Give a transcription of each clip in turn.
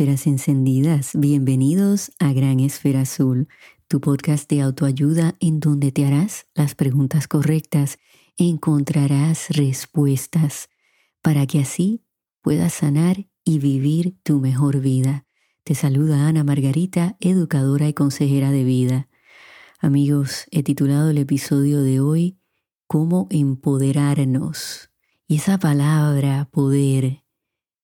Esferas encendidas, bienvenidos a Gran Esfera Azul, tu podcast de autoayuda en donde te harás las preguntas correctas, encontrarás respuestas para que así puedas sanar y vivir tu mejor vida. Te saluda Ana Margarita, educadora y consejera de vida. Amigos, he titulado el episodio de hoy Cómo empoderarnos. Y esa palabra, poder,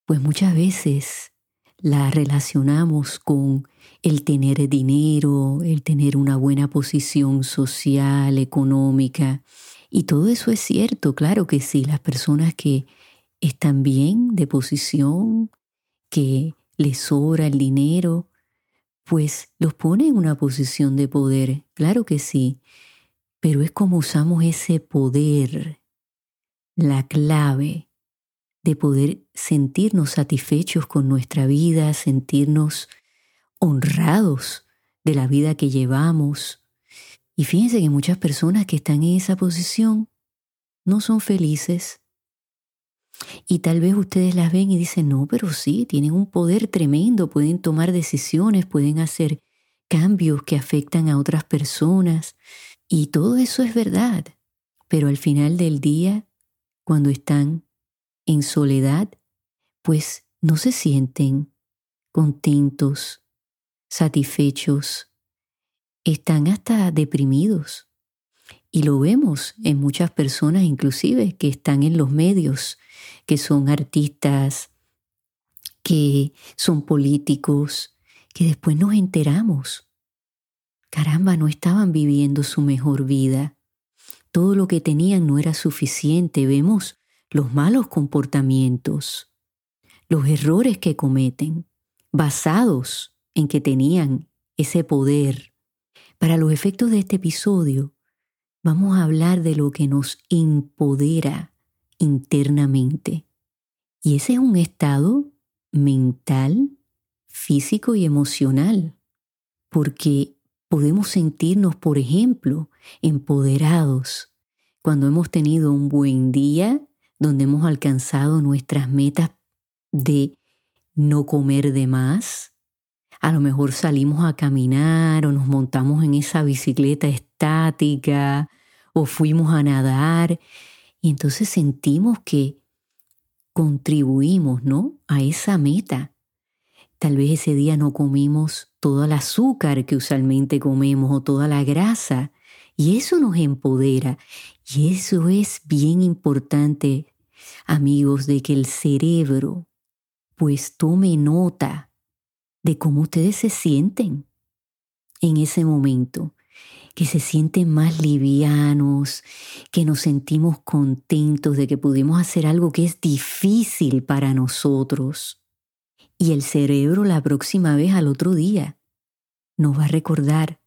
pues muchas veces la relacionamos con el tener dinero, el tener una buena posición social, económica. Y todo eso es cierto, claro que sí, las personas que están bien de posición, que les sobra el dinero, pues los pone en una posición de poder, claro que sí, pero es como usamos ese poder, la clave de poder sentirnos satisfechos con nuestra vida, sentirnos honrados de la vida que llevamos. Y fíjense que muchas personas que están en esa posición no son felices. Y tal vez ustedes las ven y dicen, no, pero sí, tienen un poder tremendo, pueden tomar decisiones, pueden hacer cambios que afectan a otras personas. Y todo eso es verdad. Pero al final del día, cuando están en soledad, pues no se sienten contentos, satisfechos, están hasta deprimidos. Y lo vemos en muchas personas inclusive que están en los medios, que son artistas, que son políticos, que después nos enteramos. Caramba, no estaban viviendo su mejor vida. Todo lo que tenían no era suficiente. Vemos los malos comportamientos, los errores que cometen, basados en que tenían ese poder. Para los efectos de este episodio, vamos a hablar de lo que nos empodera internamente. Y ese es un estado mental, físico y emocional, porque podemos sentirnos, por ejemplo, empoderados cuando hemos tenido un buen día donde hemos alcanzado nuestras metas de no comer de más. A lo mejor salimos a caminar o nos montamos en esa bicicleta estática o fuimos a nadar y entonces sentimos que contribuimos, ¿no? A esa meta. Tal vez ese día no comimos todo el azúcar que usualmente comemos o toda la grasa y eso nos empodera. Y eso es bien importante, amigos, de que el cerebro pues tome nota de cómo ustedes se sienten en ese momento, que se sienten más livianos, que nos sentimos contentos de que pudimos hacer algo que es difícil para nosotros. Y el cerebro la próxima vez al otro día nos va a recordar,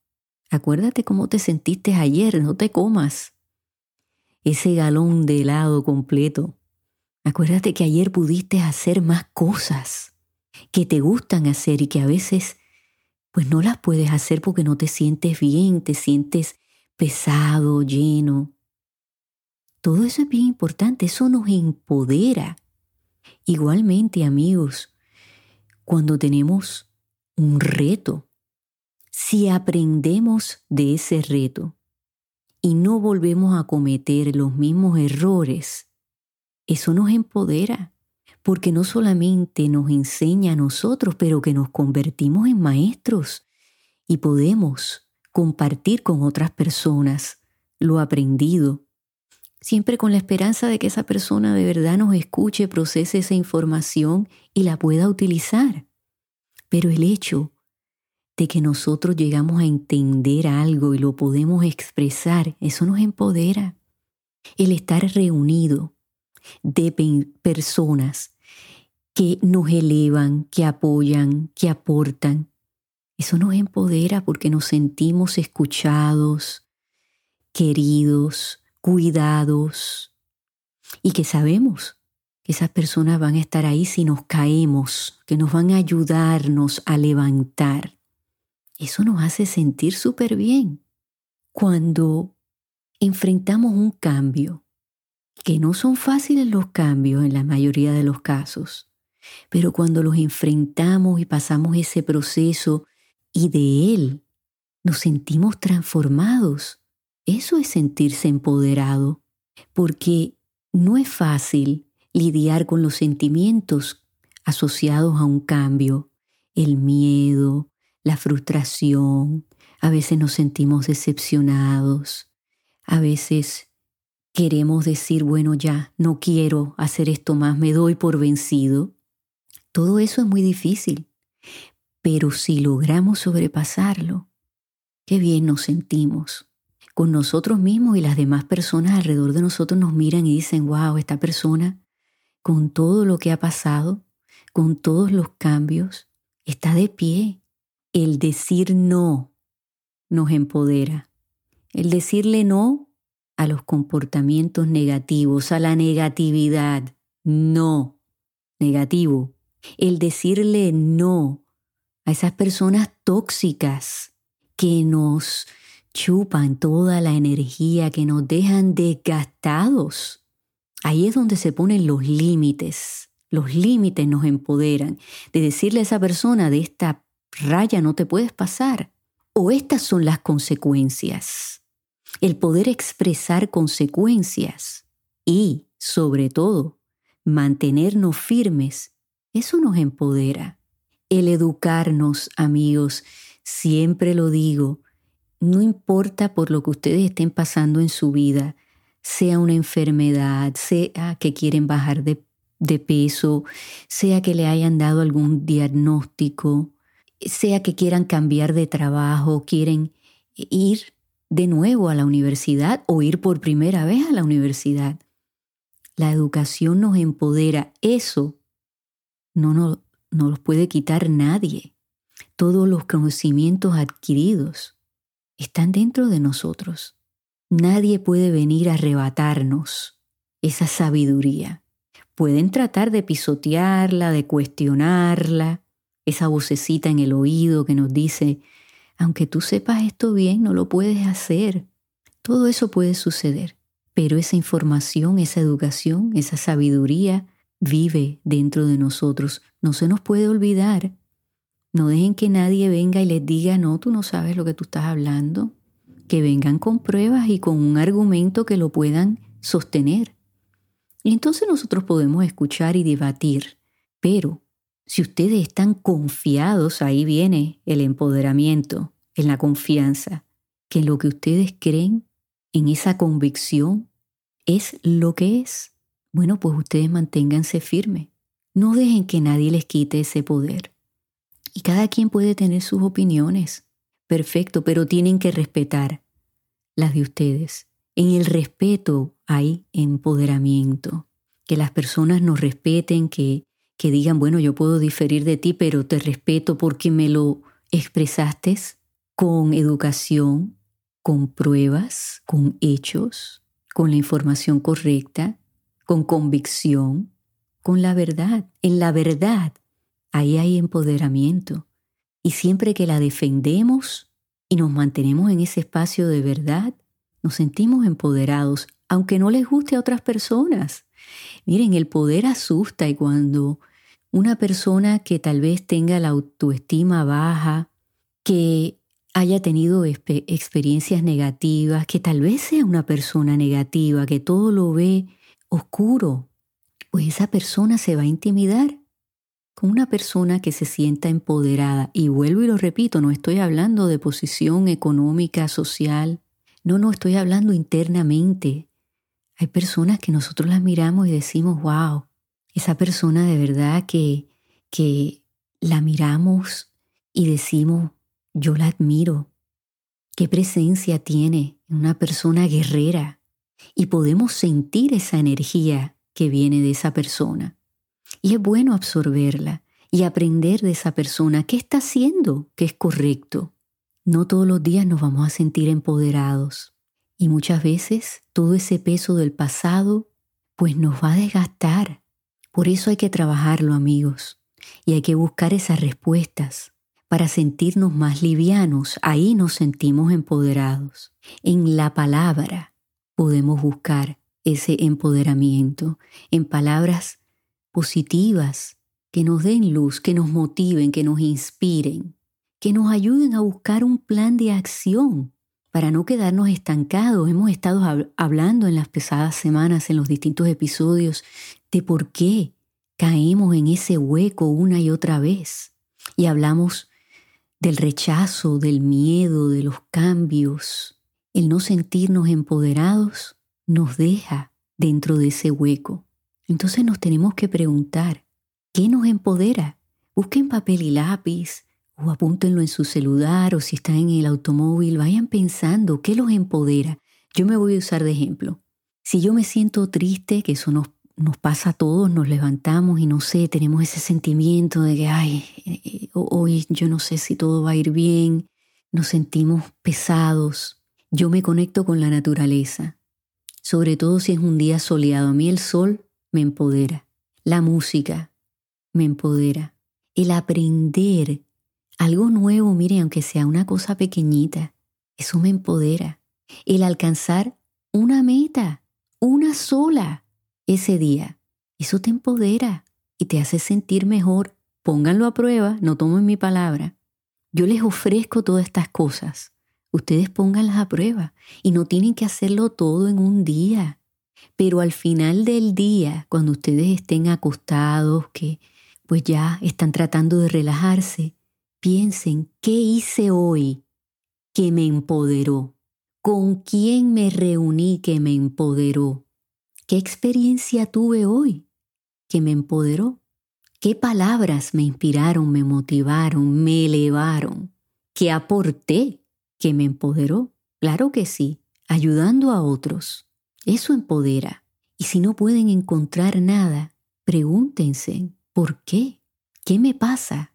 Acuérdate cómo te sentiste ayer, no te comas ese galón de helado completo. Acuérdate que ayer pudiste hacer más cosas que te gustan hacer y que a veces pues no las puedes hacer porque no te sientes bien, te sientes pesado, lleno. Todo eso es bien importante, eso nos empodera. Igualmente, amigos, cuando tenemos un reto, si aprendemos de ese reto y no volvemos a cometer los mismos errores, eso nos empodera, porque no solamente nos enseña a nosotros, pero que nos convertimos en maestros y podemos compartir con otras personas lo aprendido, siempre con la esperanza de que esa persona de verdad nos escuche, procese esa información y la pueda utilizar. Pero el hecho de que nosotros llegamos a entender algo y lo podemos expresar, eso nos empodera. El estar reunido de personas que nos elevan, que apoyan, que aportan, eso nos empodera porque nos sentimos escuchados, queridos, cuidados y que sabemos que esas personas van a estar ahí si nos caemos, que nos van a ayudarnos a levantar. Eso nos hace sentir súper bien. Cuando enfrentamos un cambio, que no son fáciles los cambios en la mayoría de los casos, Pero cuando los enfrentamos y pasamos ese proceso y de él nos sentimos transformados, eso es sentirse empoderado, porque no es fácil lidiar con los sentimientos asociados a un cambio, el miedo, la frustración, a veces nos sentimos decepcionados, a veces queremos decir, bueno, ya, no quiero hacer esto más, me doy por vencido. Todo eso es muy difícil, pero si logramos sobrepasarlo, qué bien nos sentimos. Con nosotros mismos y las demás personas alrededor de nosotros nos miran y dicen, wow, esta persona, con todo lo que ha pasado, con todos los cambios, está de pie. El decir no nos empodera. El decirle no a los comportamientos negativos, a la negatividad, no, negativo. El decirle no a esas personas tóxicas que nos chupan toda la energía, que nos dejan desgastados. Ahí es donde se ponen los límites. Los límites nos empoderan de decirle a esa persona, de esta raya no te puedes pasar. O estas son las consecuencias. El poder expresar consecuencias y, sobre todo, mantenernos firmes, eso nos empodera. El educarnos, amigos, siempre lo digo, no importa por lo que ustedes estén pasando en su vida, sea una enfermedad, sea que quieren bajar de, peso, sea que le hayan dado algún diagnóstico, sea que quieran cambiar de trabajo, quieren ir de nuevo a la universidad o ir por primera vez a la universidad. La educación nos empodera. Eso no nos, no los puede quitar nadie. Todos los conocimientos adquiridos están dentro de nosotros. Nadie puede venir a arrebatarnos esa sabiduría. Pueden tratar de pisotearla, de cuestionarla, esa vocecita en el oído que nos dice, aunque tú sepas esto bien, no lo puedes hacer. Todo eso puede suceder, pero esa información, esa educación, esa sabiduría vive dentro de nosotros. No se nos puede olvidar. No dejen que nadie venga y les diga, no, tú no sabes lo que tú estás hablando. Que vengan con pruebas y con un argumento que lo puedan sostener. Y entonces nosotros podemos escuchar y debatir, pero si ustedes están confiados, ahí viene el empoderamiento, en la confianza, que lo que ustedes creen, en esa convicción, es lo que es. Bueno, pues ustedes manténganse firmes. No dejen que nadie les quite ese poder. Y cada quien puede tener sus opiniones. Perfecto, pero tienen que respetar las de ustedes. En el respeto hay empoderamiento. Que las personas nos respeten, que que digan, bueno, yo puedo diferir de ti, pero te respeto porque me lo expresaste con educación, con pruebas, con hechos, con la información correcta, con convicción, con la verdad. En la verdad, ahí hay empoderamiento. Y siempre que la defendemos y nos mantenemos en ese espacio de verdad, nos sentimos empoderados, aunque no les guste a otras personas. Miren, el poder asusta y cuando una persona que tal vez tenga la autoestima baja, que haya tenido experiencias negativas, que tal vez sea una persona negativa, que todo lo ve oscuro, pues esa persona se va a intimidar con una persona que se sienta empoderada. Y vuelvo y lo repito, no estoy hablando de posición económica, social, no, no, estoy hablando internamente. Hay personas que nosotros las miramos y decimos, wow, esa persona de verdad que, que la miramos y decimos, yo la admiro, qué presencia tiene una persona guerrera y podemos sentir esa energía que viene de esa persona. Y es bueno absorberla y aprender de esa persona qué está haciendo que es correcto. No todos los días nos vamos a sentir empoderados y muchas veces todo ese peso del pasado pues nos va a desgastar por eso hay que trabajarlo, amigos, y hay que buscar esas respuestas para sentirnos más livianos. Ahí nos sentimos empoderados. En la palabra podemos buscar ese empoderamiento, en palabras positivas, que nos den luz, que nos motiven, que nos inspiren, que nos ayuden a buscar un plan de acción para no quedarnos estancados. Hemos estado hablando en las pesadas semanas, en los distintos episodios, de por qué caemos en ese hueco una y otra vez. Y hablamos del rechazo, del miedo, de los cambios. El no sentirnos empoderados nos deja dentro de ese hueco. Entonces nos tenemos que preguntar, ¿qué nos empodera? Busquen papel y lápiz, o apúntenlo en su celular o si están en el automóvil, vayan pensando qué los empodera. Yo me voy a usar de ejemplo. Si yo me siento triste, que eso nos, nos pasa a todos, nos levantamos y no sé, tenemos ese sentimiento de que, ay, eh, hoy yo no sé si todo va a ir bien, nos sentimos pesados. Yo me conecto con la naturaleza, sobre todo si es un día soleado. A mí el sol me empodera, la música me empodera, el aprender algo nuevo, mire, aunque sea una cosa pequeñita, eso me empodera. El alcanzar una meta, una sola, ese día, eso te empodera y te hace sentir mejor. Pónganlo a prueba, no tomen mi palabra. Yo les ofrezco todas estas cosas. Ustedes pónganlas a prueba y no tienen que hacerlo todo en un día. Pero al final del día, cuando ustedes estén acostados, que pues ya están tratando de relajarse, Piensen, ¿qué hice hoy que me empoderó? ¿Con quién me reuní que me empoderó? ¿Qué experiencia tuve hoy que me empoderó? ¿Qué palabras me inspiraron, me motivaron, me elevaron? ¿Qué aporté que me empoderó? Claro que sí, ayudando a otros. Eso empodera. Y si no pueden encontrar nada, pregúntense, ¿por qué? ¿Qué me pasa?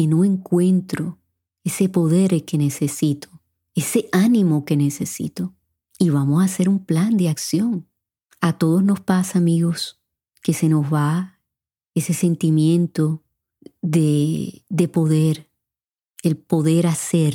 Que no encuentro ese poder que necesito, ese ánimo que necesito. Y vamos a hacer un plan de acción. A todos nos pasa, amigos, que se nos va ese sentimiento de, de poder, el poder hacer,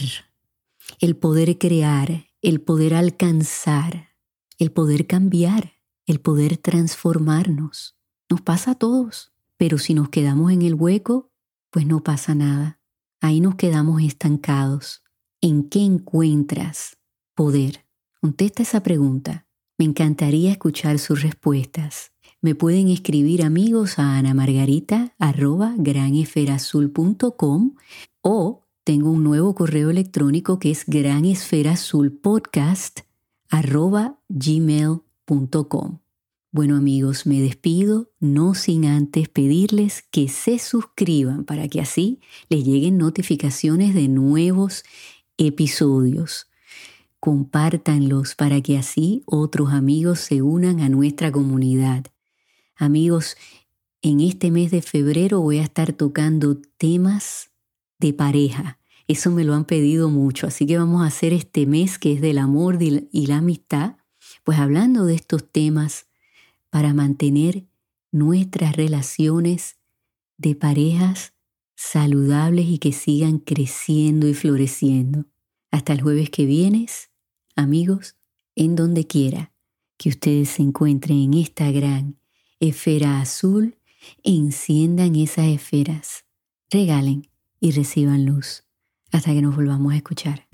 el poder crear, el poder alcanzar, el poder cambiar, el poder transformarnos. Nos pasa a todos, pero si nos quedamos en el hueco, pues no pasa nada. Ahí nos quedamos estancados. ¿En qué encuentras poder? Contesta esa pregunta. Me encantaría escuchar sus respuestas. Me pueden escribir amigos a anamargarita.granesferazul.com o tengo un nuevo correo electrónico que es granesferazulpodcast.gmail.com. Bueno amigos, me despido, no sin antes pedirles que se suscriban para que así les lleguen notificaciones de nuevos episodios. Compártanlos para que así otros amigos se unan a nuestra comunidad. Amigos, en este mes de febrero voy a estar tocando temas de pareja. Eso me lo han pedido mucho, así que vamos a hacer este mes que es del amor y la amistad, pues hablando de estos temas para mantener nuestras relaciones de parejas saludables y que sigan creciendo y floreciendo. Hasta el jueves que vienes, amigos, en donde quiera que ustedes se encuentren en esta gran esfera azul, enciendan esas esferas, regalen y reciban luz. Hasta que nos volvamos a escuchar.